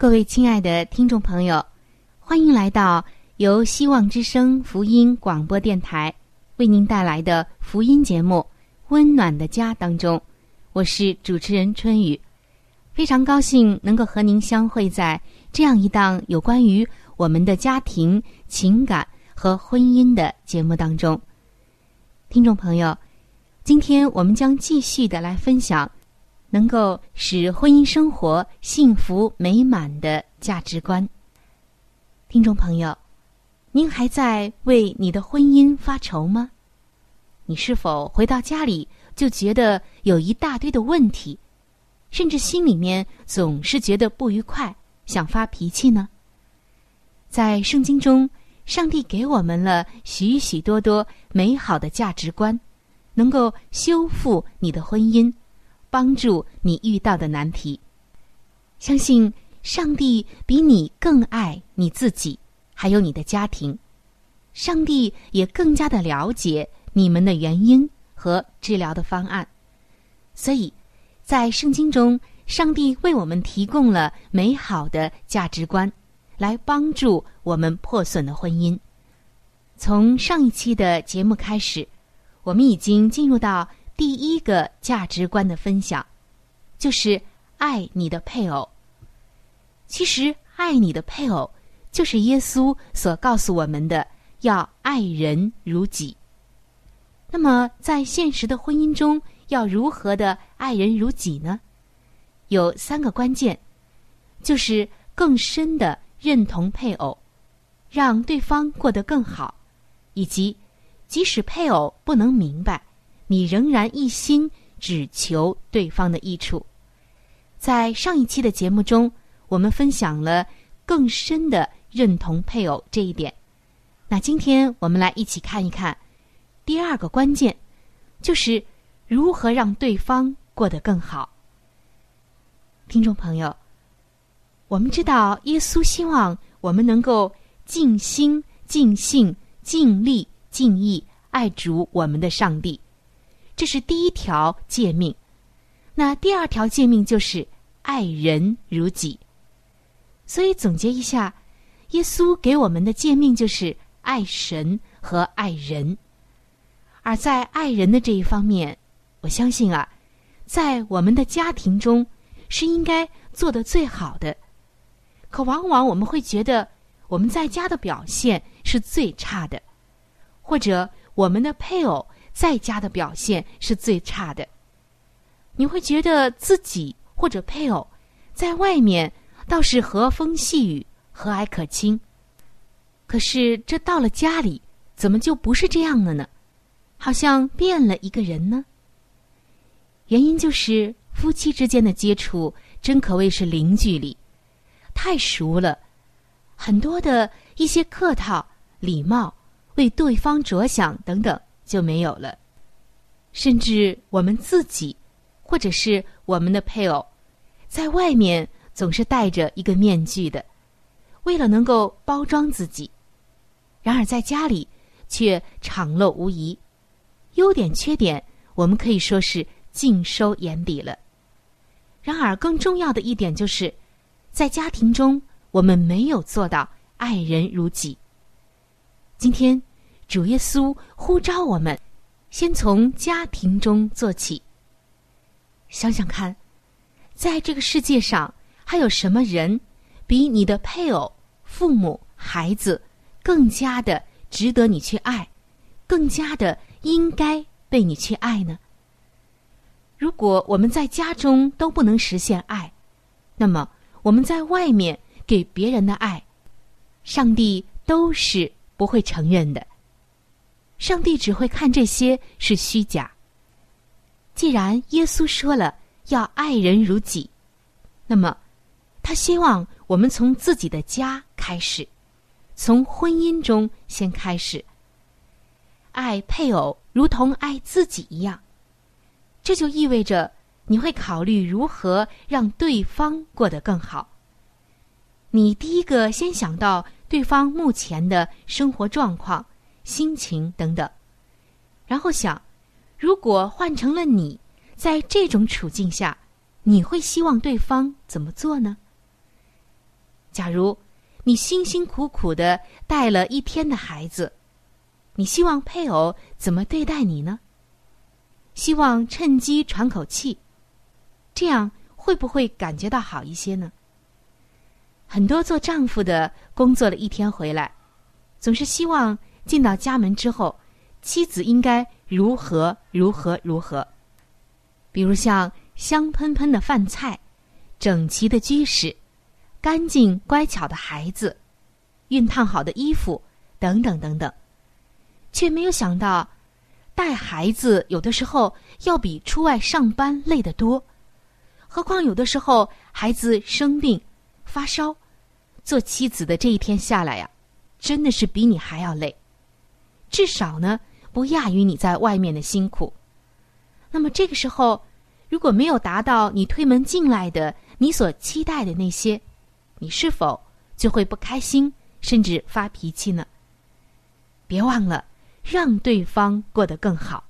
各位亲爱的听众朋友，欢迎来到由希望之声福音广播电台为您带来的福音节目《温暖的家》当中，我是主持人春雨，非常高兴能够和您相会在这样一档有关于我们的家庭、情感和婚姻的节目当中。听众朋友，今天我们将继续的来分享。能够使婚姻生活幸福美满的价值观，听众朋友，您还在为你的婚姻发愁吗？你是否回到家里就觉得有一大堆的问题，甚至心里面总是觉得不愉快，想发脾气呢？在圣经中，上帝给我们了许许多多美好的价值观，能够修复你的婚姻。帮助你遇到的难题，相信上帝比你更爱你自己，还有你的家庭。上帝也更加的了解你们的原因和治疗的方案，所以，在圣经中，上帝为我们提供了美好的价值观，来帮助我们破损的婚姻。从上一期的节目开始，我们已经进入到。第一个价值观的分享，就是爱你的配偶。其实，爱你的配偶，就是耶稣所告诉我们的，要爱人如己。那么，在现实的婚姻中，要如何的爱人如己呢？有三个关键，就是更深的认同配偶，让对方过得更好，以及即使配偶不能明白。你仍然一心只求对方的益处。在上一期的节目中，我们分享了更深的认同配偶这一点。那今天我们来一起看一看第二个关键，就是如何让对方过得更好。听众朋友，我们知道耶稣希望我们能够尽心、尽性、尽力、尽意爱主我们的上帝。这是第一条诫命，那第二条诫命就是爱人如己。所以总结一下，耶稣给我们的诫命就是爱神和爱人。而在爱人的这一方面，我相信啊，在我们的家庭中是应该做的最好的。可往往我们会觉得我们在家的表现是最差的，或者我们的配偶。在家的表现是最差的，你会觉得自己或者配偶在外面倒是和风细雨、和蔼可亲，可是这到了家里，怎么就不是这样了呢？好像变了一个人呢。原因就是夫妻之间的接触真可谓是零距离，太熟了，很多的一些客套、礼貌、为对方着想等等。就没有了，甚至我们自己或者是我们的配偶，在外面总是戴着一个面具的，为了能够包装自己；然而在家里却敞露无遗，优点缺点我们可以说是尽收眼底了。然而更重要的一点就是，在家庭中我们没有做到爱人如己。今天主耶稣呼召我们。先从家庭中做起。想想看，在这个世界上，还有什么人比你的配偶、父母、孩子更加的值得你去爱，更加的应该被你去爱呢？如果我们在家中都不能实现爱，那么我们在外面给别人的爱，上帝都是不会承认的。上帝只会看这些是虚假。既然耶稣说了要爱人如己，那么他希望我们从自己的家开始，从婚姻中先开始，爱配偶如同爱自己一样。这就意味着你会考虑如何让对方过得更好。你第一个先想到对方目前的生活状况。心情等等，然后想，如果换成了你，在这种处境下，你会希望对方怎么做呢？假如你辛辛苦苦的带了一天的孩子，你希望配偶怎么对待你呢？希望趁机喘口气，这样会不会感觉到好一些呢？很多做丈夫的工作了一天回来，总是希望。进到家门之后，妻子应该如何如何如何？比如像香喷喷的饭菜、整齐的居室、干净乖巧的孩子、熨烫好的衣服等等等等，却没有想到，带孩子有的时候要比出外上班累得多。何况有的时候孩子生病、发烧，做妻子的这一天下来呀，真的是比你还要累。至少呢，不亚于你在外面的辛苦。那么这个时候，如果没有达到你推门进来的你所期待的那些，你是否就会不开心，甚至发脾气呢？别忘了让对方过得更好，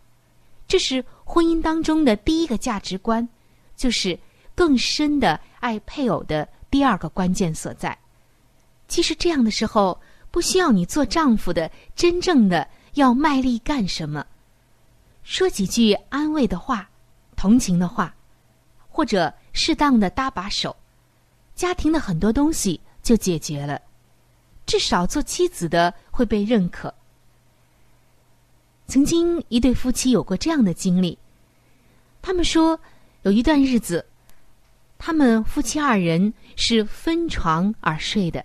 这是婚姻当中的第一个价值观，就是更深的爱配偶的第二个关键所在。其实这样的时候。不需要你做丈夫的真正的要卖力干什么，说几句安慰的话、同情的话，或者适当的搭把手，家庭的很多东西就解决了。至少做妻子的会被认可。曾经一对夫妻有过这样的经历，他们说有一段日子，他们夫妻二人是分床而睡的。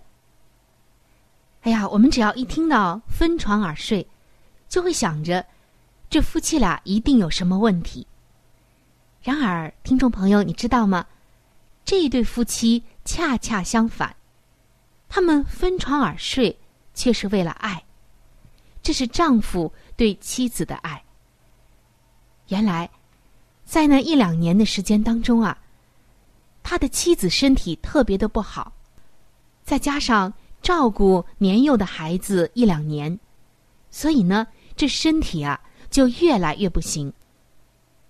哎呀，我们只要一听到分床而睡，就会想着这夫妻俩一定有什么问题。然而，听众朋友，你知道吗？这一对夫妻恰恰相反，他们分床而睡却是为了爱，这是丈夫对妻子的爱。原来，在那一两年的时间当中啊，他的妻子身体特别的不好，再加上。照顾年幼的孩子一两年，所以呢，这身体啊就越来越不行。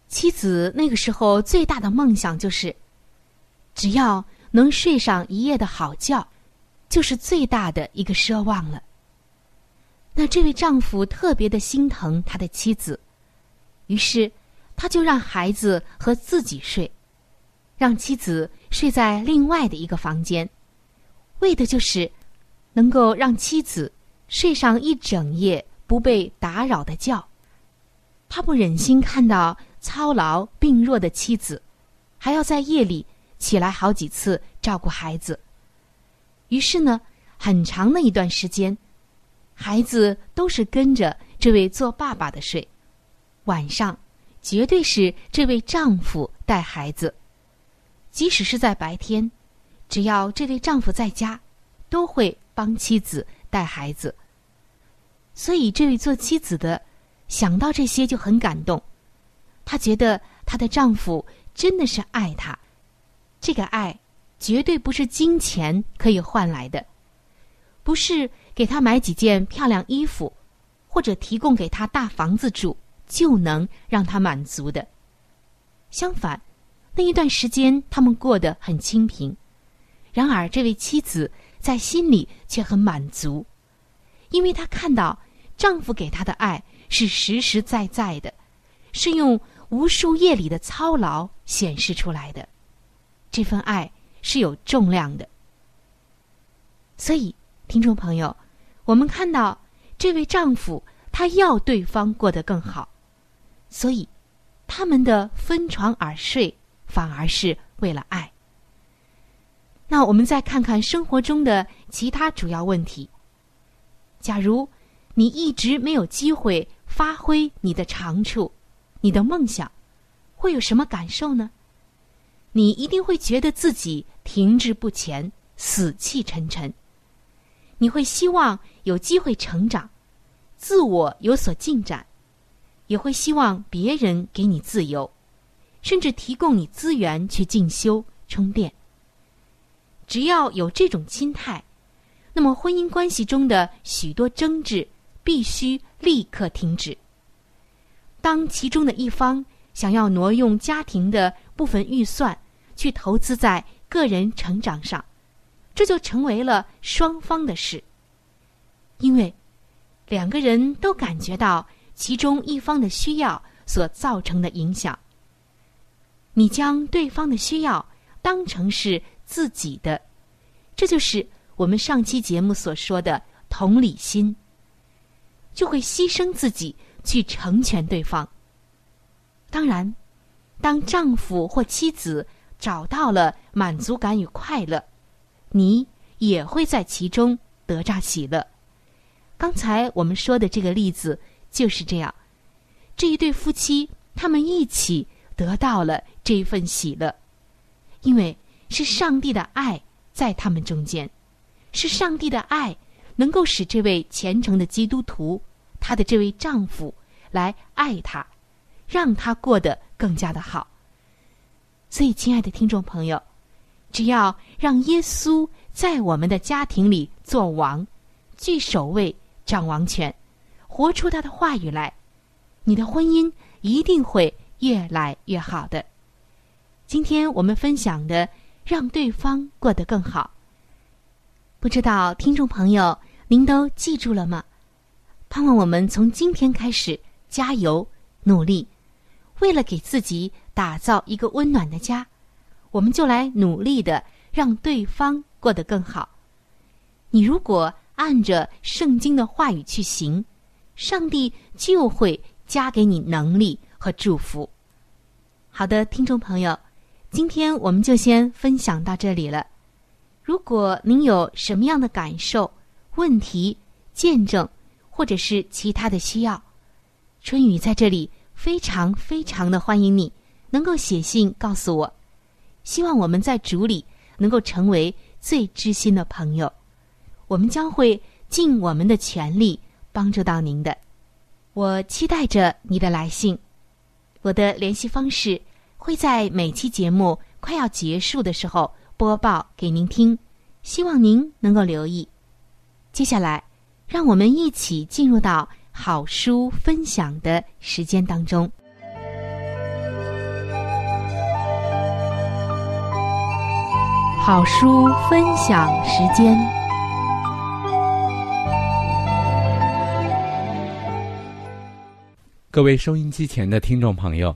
妻子那个时候最大的梦想就是，只要能睡上一夜的好觉，就是最大的一个奢望了。那这位丈夫特别的心疼他的妻子，于是他就让孩子和自己睡，让妻子睡在另外的一个房间，为的就是。能够让妻子睡上一整夜不被打扰的觉，他不忍心看到操劳病弱的妻子，还要在夜里起来好几次照顾孩子。于是呢，很长的一段时间，孩子都是跟着这位做爸爸的睡，晚上绝对是这位丈夫带孩子。即使是在白天，只要这位丈夫在家，都会。帮妻子带孩子，所以这位做妻子的想到这些就很感动。她觉得她的丈夫真的是爱他，这个爱绝对不是金钱可以换来的，不是给他买几件漂亮衣服，或者提供给他大房子住就能让他满足的。相反，那一段时间他们过得很清贫，然而这位妻子在心里却很满足，因为她看到丈夫给她的爱是实实在在的，是用。无数夜里的操劳显示出来的，这份爱是有重量的。所以，听众朋友，我们看到这位丈夫，他要对方过得更好，所以他们的分床而睡，反而是为了爱。那我们再看看生活中的其他主要问题。假如你一直没有机会发挥你的长处。你的梦想会有什么感受呢？你一定会觉得自己停滞不前、死气沉沉。你会希望有机会成长，自我有所进展，也会希望别人给你自由，甚至提供你资源去进修、充电。只要有这种心态，那么婚姻关系中的许多争执必须立刻停止。当其中的一方想要挪用家庭的部分预算去投资在个人成长上，这就成为了双方的事。因为两个人都感觉到其中一方的需要所造成的影响。你将对方的需要当成是自己的，这就是我们上期节目所说的同理心，就会牺牲自己。去成全对方。当然，当丈夫或妻子找到了满足感与快乐，你也会在其中得着喜乐。刚才我们说的这个例子就是这样，这一对夫妻他们一起得到了这份喜乐，因为是上帝的爱在他们中间，是上帝的爱能够使这位虔诚的基督徒。她的这位丈夫来爱她，让她过得更加的好。所以，亲爱的听众朋友，只要让耶稣在我们的家庭里做王，据守卫、掌王权，活出他的话语来，你的婚姻一定会越来越好的。今天我们分享的，让对方过得更好。不知道听众朋友您都记住了吗？盼望我们从今天开始加油努力，为了给自己打造一个温暖的家，我们就来努力的让对方过得更好。你如果按着圣经的话语去行，上帝就会加给你能力和祝福。好的，听众朋友，今天我们就先分享到这里了。如果您有什么样的感受、问题、见证，或者是其他的需要，春雨在这里非常非常的欢迎你，能够写信告诉我。希望我们在主里能够成为最知心的朋友，我们将会尽我们的全力帮助到您的。我期待着你的来信，我的联系方式会在每期节目快要结束的时候播报给您听，希望您能够留意。接下来。让我们一起进入到好书分享的时间当中。好书分享时间，各位收音机前的听众朋友，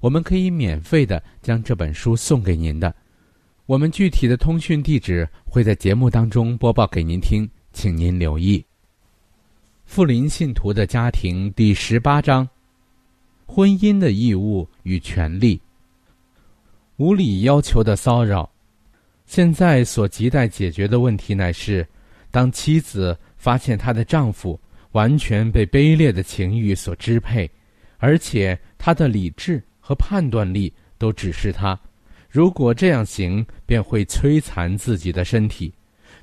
我们可以免费的将这本书送给您的。我们具体的通讯地址会在节目当中播报给您听，请您留意。富林信徒的家庭第十八章：婚姻的义务与权利。无理要求的骚扰。现在所亟待解决的问题乃是，当妻子发现她的丈夫完全被卑劣的情欲所支配，而且她的理智和判断力都指示她，如果这样行，便会摧残自己的身体，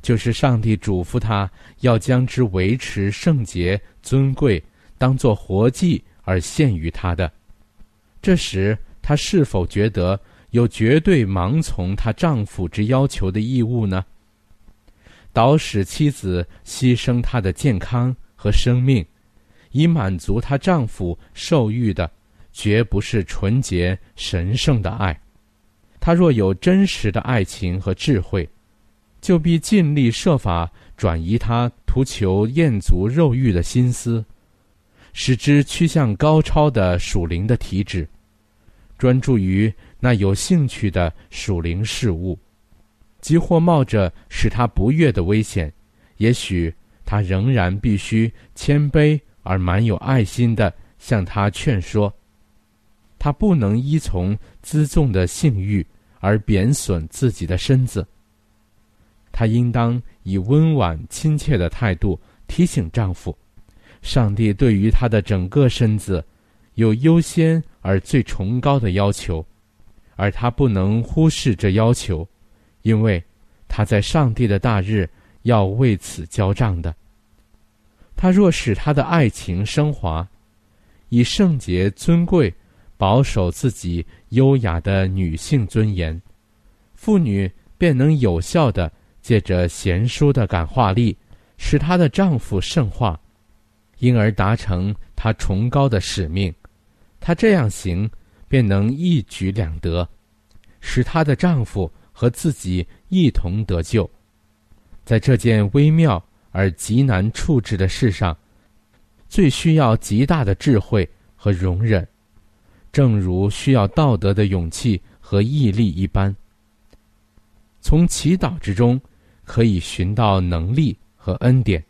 就是上帝嘱咐她要将之维持圣洁尊贵，当作活祭而献于他的。这时，她是否觉得？有绝对盲从她丈夫之要求的义务呢？导使妻子牺牲她的健康和生命，以满足她丈夫受欲的，绝不是纯洁神圣的爱。他若有真实的爱情和智慧，就必尽力设法转移他图求艳足肉欲的心思，使之趋向高超的属灵的体质，专注于。那有兴趣的属灵事物，即或冒着使他不悦的危险，也许他仍然必须谦卑而满有爱心的向他劝说。他不能依从辎重的性欲而贬损自己的身子。他应当以温婉亲切的态度提醒丈夫，上帝对于他的整个身子有优先而最崇高的要求。而他不能忽视这要求，因为他在上帝的大日要为此交账的。他若使他的爱情升华，以圣洁尊贵保守自己优雅的女性尊严，妇女便能有效的借着贤淑的感化力，使她的丈夫圣化，因而达成她崇高的使命。她这样行。便能一举两得，使她的丈夫和自己一同得救。在这件微妙而极难处置的事上，最需要极大的智慧和容忍，正如需要道德的勇气和毅力一般。从祈祷之中，可以寻到能力和恩典。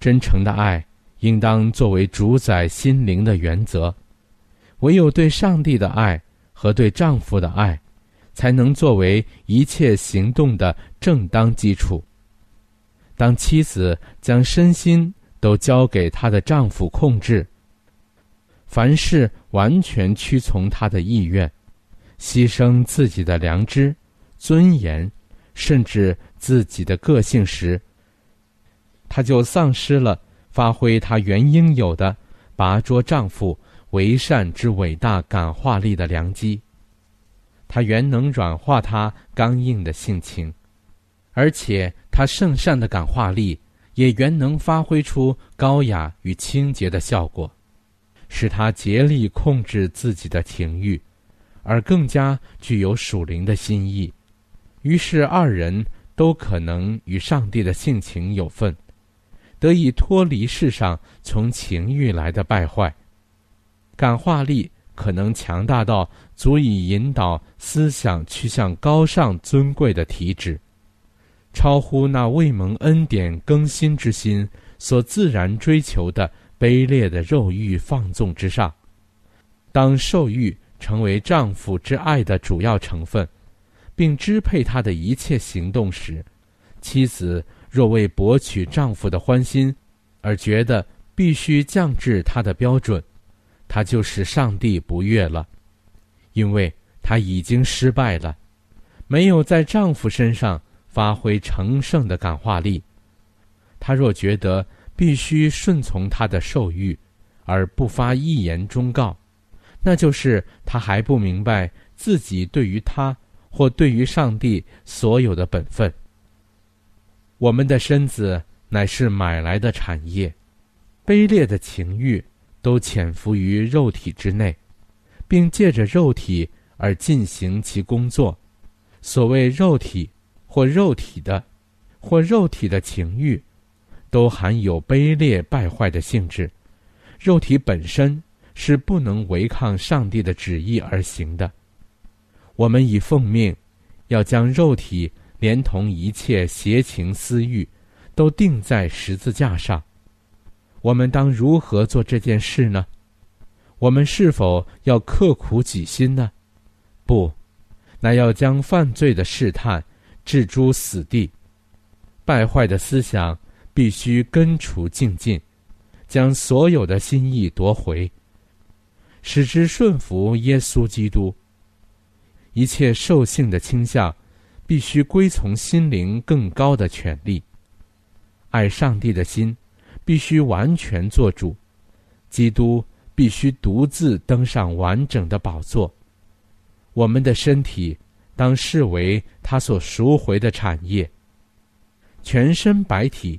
真诚的爱应当作为主宰心灵的原则。唯有对上帝的爱和对丈夫的爱，才能作为一切行动的正当基础。当妻子将身心都交给她的丈夫控制，凡事完全屈从他的意愿，牺牲自己的良知、尊严，甚至自己的个性时，她就丧失了发挥她原应有的拔擢丈夫。为善之伟大感化力的良机，他原能软化他刚硬的性情，而且他圣善的感化力也原能发挥出高雅与清洁的效果，使他竭力控制自己的情欲，而更加具有属灵的心意。于是二人都可能与上帝的性情有份，得以脱离世上从情欲来的败坏。感化力可能强大到足以引导思想趋向高尚尊贵的体质，超乎那未蒙恩典更新之心所自然追求的卑劣的肉欲放纵之上。当受欲成为丈夫之爱的主要成分，并支配他的一切行动时，妻子若为博取丈夫的欢心，而觉得必须降至他的标准。她就使上帝不悦了，因为她已经失败了，没有在丈夫身上发挥成圣的感化力。她若觉得必须顺从他的受欲，而不发一言忠告，那就是他还不明白自己对于他或对于上帝所有的本分。我们的身子乃是买来的产业，卑劣的情欲。都潜伏于肉体之内，并借着肉体而进行其工作。所谓肉体，或肉体的，或肉体的情欲，都含有卑劣败坏的性质。肉体本身是不能违抗上帝的旨意而行的。我们已奉命，要将肉体连同一切邪情私欲，都钉在十字架上。我们当如何做这件事呢？我们是否要刻苦己心呢？不，那要将犯罪的试探置诸死地，败坏的思想必须根除净尽，将所有的心意夺回，使之顺服耶稣基督。一切兽性的倾向，必须归从心灵更高的权利。爱上帝的心，必须完全做主。基督必须独自登上完整的宝座。我们的身体当视为他所赎回的产业。全身白体，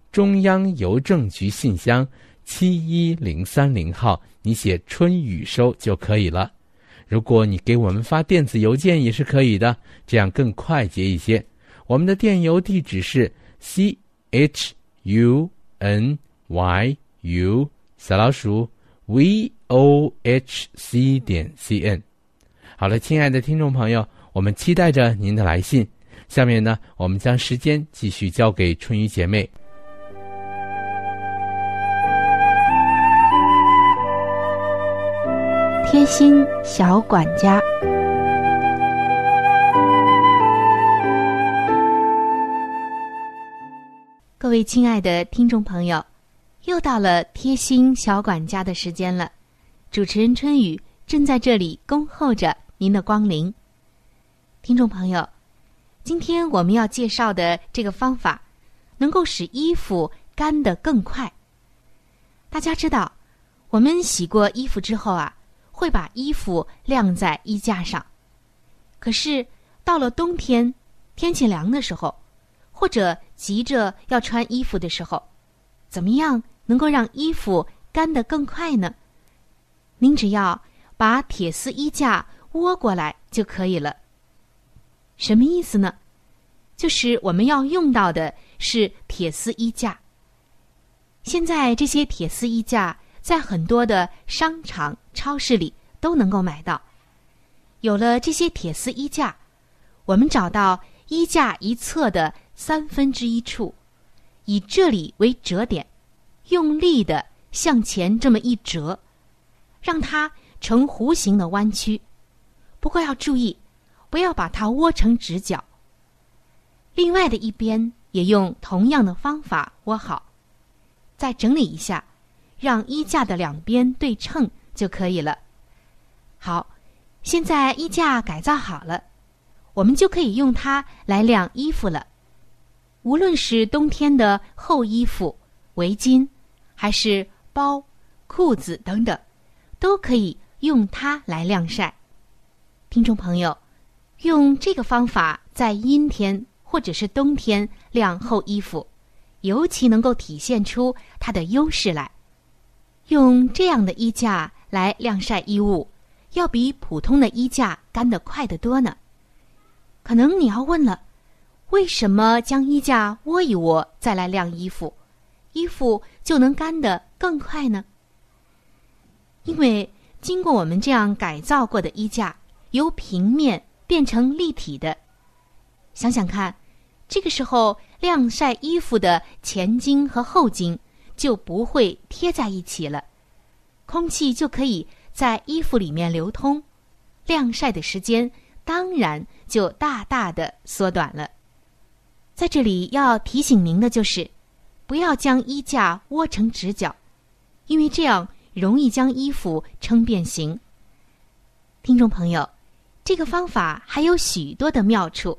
中央邮政局信箱七一零三零号，你写“春雨收”就可以了。如果你给我们发电子邮件也是可以的，这样更快捷一些。我们的电邮地址是 c h u n y u 小老鼠 v o h c 点 c n。好了，亲爱的听众朋友，我们期待着您的来信。下面呢，我们将时间继续交给春雨姐妹。贴心小管家，各位亲爱的听众朋友，又到了贴心小管家的时间了。主持人春雨正在这里恭候着您的光临。听众朋友，今天我们要介绍的这个方法，能够使衣服干得更快。大家知道，我们洗过衣服之后啊。会把衣服晾在衣架上，可是到了冬天，天气凉的时候，或者急着要穿衣服的时候，怎么样能够让衣服干得更快呢？您只要把铁丝衣架窝过来就可以了。什么意思呢？就是我们要用到的是铁丝衣架。现在这些铁丝衣架。在很多的商场、超市里都能够买到。有了这些铁丝衣架，我们找到衣架一侧的三分之一处，以这里为折点，用力的向前这么一折，让它呈弧形的弯曲。不过要注意，不要把它窝成直角。另外的一边也用同样的方法窝好，再整理一下。让衣架的两边对称就可以了。好，现在衣架改造好了，我们就可以用它来晾衣服了。无论是冬天的厚衣服、围巾，还是包、裤子等等，都可以用它来晾晒。听众朋友，用这个方法在阴天或者是冬天晾厚衣服，尤其能够体现出它的优势来。用这样的衣架来晾晒衣物，要比普通的衣架干得快得多呢。可能你要问了，为什么将衣架窝一窝再来晾衣服，衣服就能干得更快呢？因为经过我们这样改造过的衣架，由平面变成立体的。想想看，这个时候晾晒衣服的前襟和后襟。就不会贴在一起了，空气就可以在衣服里面流通，晾晒的时间当然就大大的缩短了。在这里要提醒您的就是，不要将衣架窝成直角，因为这样容易将衣服撑变形。听众朋友，这个方法还有许多的妙处。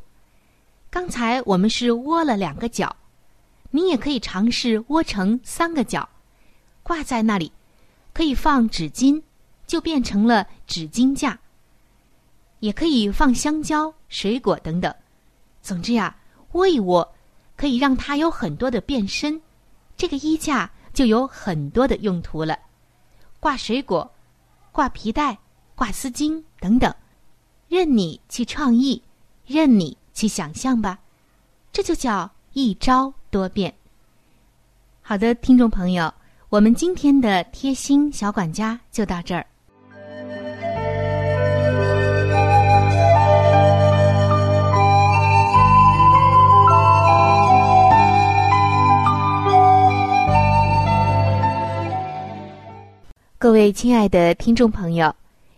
刚才我们是窝了两个角，你也可以尝试窝成三个角，挂在那里，可以放纸巾，就变成了纸巾架。也可以放香蕉、水果等等。总之呀，窝一窝，可以让它有很多的变身，这个衣架就有很多的用途了。挂水果，挂皮带，挂丝巾等等，任你去创意，任你。去想象吧，这就叫一招多变。好的，听众朋友，我们今天的贴心小管家就到这儿。各位亲爱的听众朋友，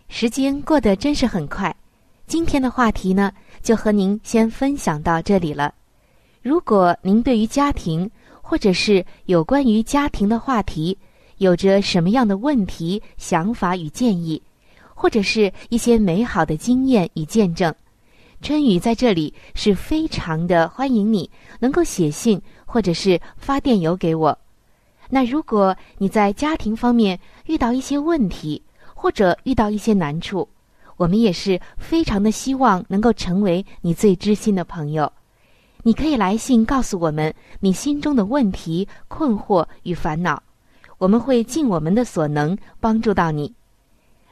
时间过得真是很快。今天的话题呢？就和您先分享到这里了。如果您对于家庭，或者是有关于家庭的话题，有着什么样的问题、想法与建议，或者是一些美好的经验与见证，春雨在这里是非常的欢迎你能够写信或者是发电邮给我。那如果你在家庭方面遇到一些问题，或者遇到一些难处，我们也是非常的希望能够成为你最知心的朋友。你可以来信告诉我们你心中的问题、困惑与烦恼，我们会尽我们的所能帮助到你。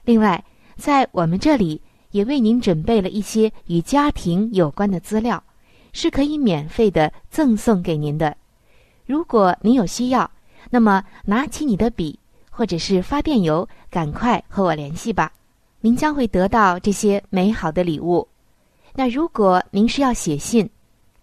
另外，在我们这里也为您准备了一些与家庭有关的资料，是可以免费的赠送给您的。如果您有需要，那么拿起你的笔或者是发电邮，赶快和我联系吧。您将会得到这些美好的礼物。那如果您是要写信，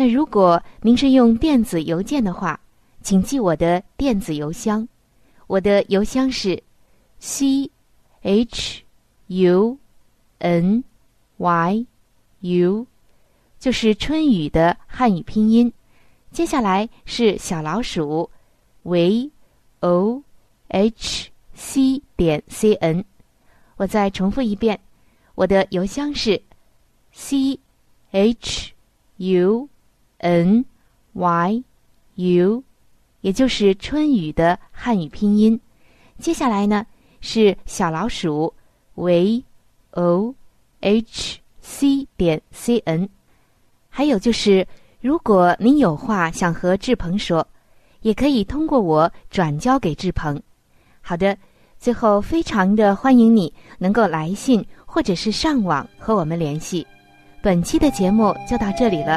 那如果您是用电子邮件的话，请记我的电子邮箱，我的邮箱是 c h u n y u，就是春雨的汉语拼音。接下来是小老鼠 v o h c 点 c n。我再重复一遍，我的邮箱是 c h u n y u，也就是春雨的汉语拼音。接下来呢是小老鼠 v o h c 点 c n。还有就是，如果您有话想和志鹏说，也可以通过我转交给志鹏。好的。最后，非常的欢迎你能够来信或者是上网和我们联系。本期的节目就到这里了，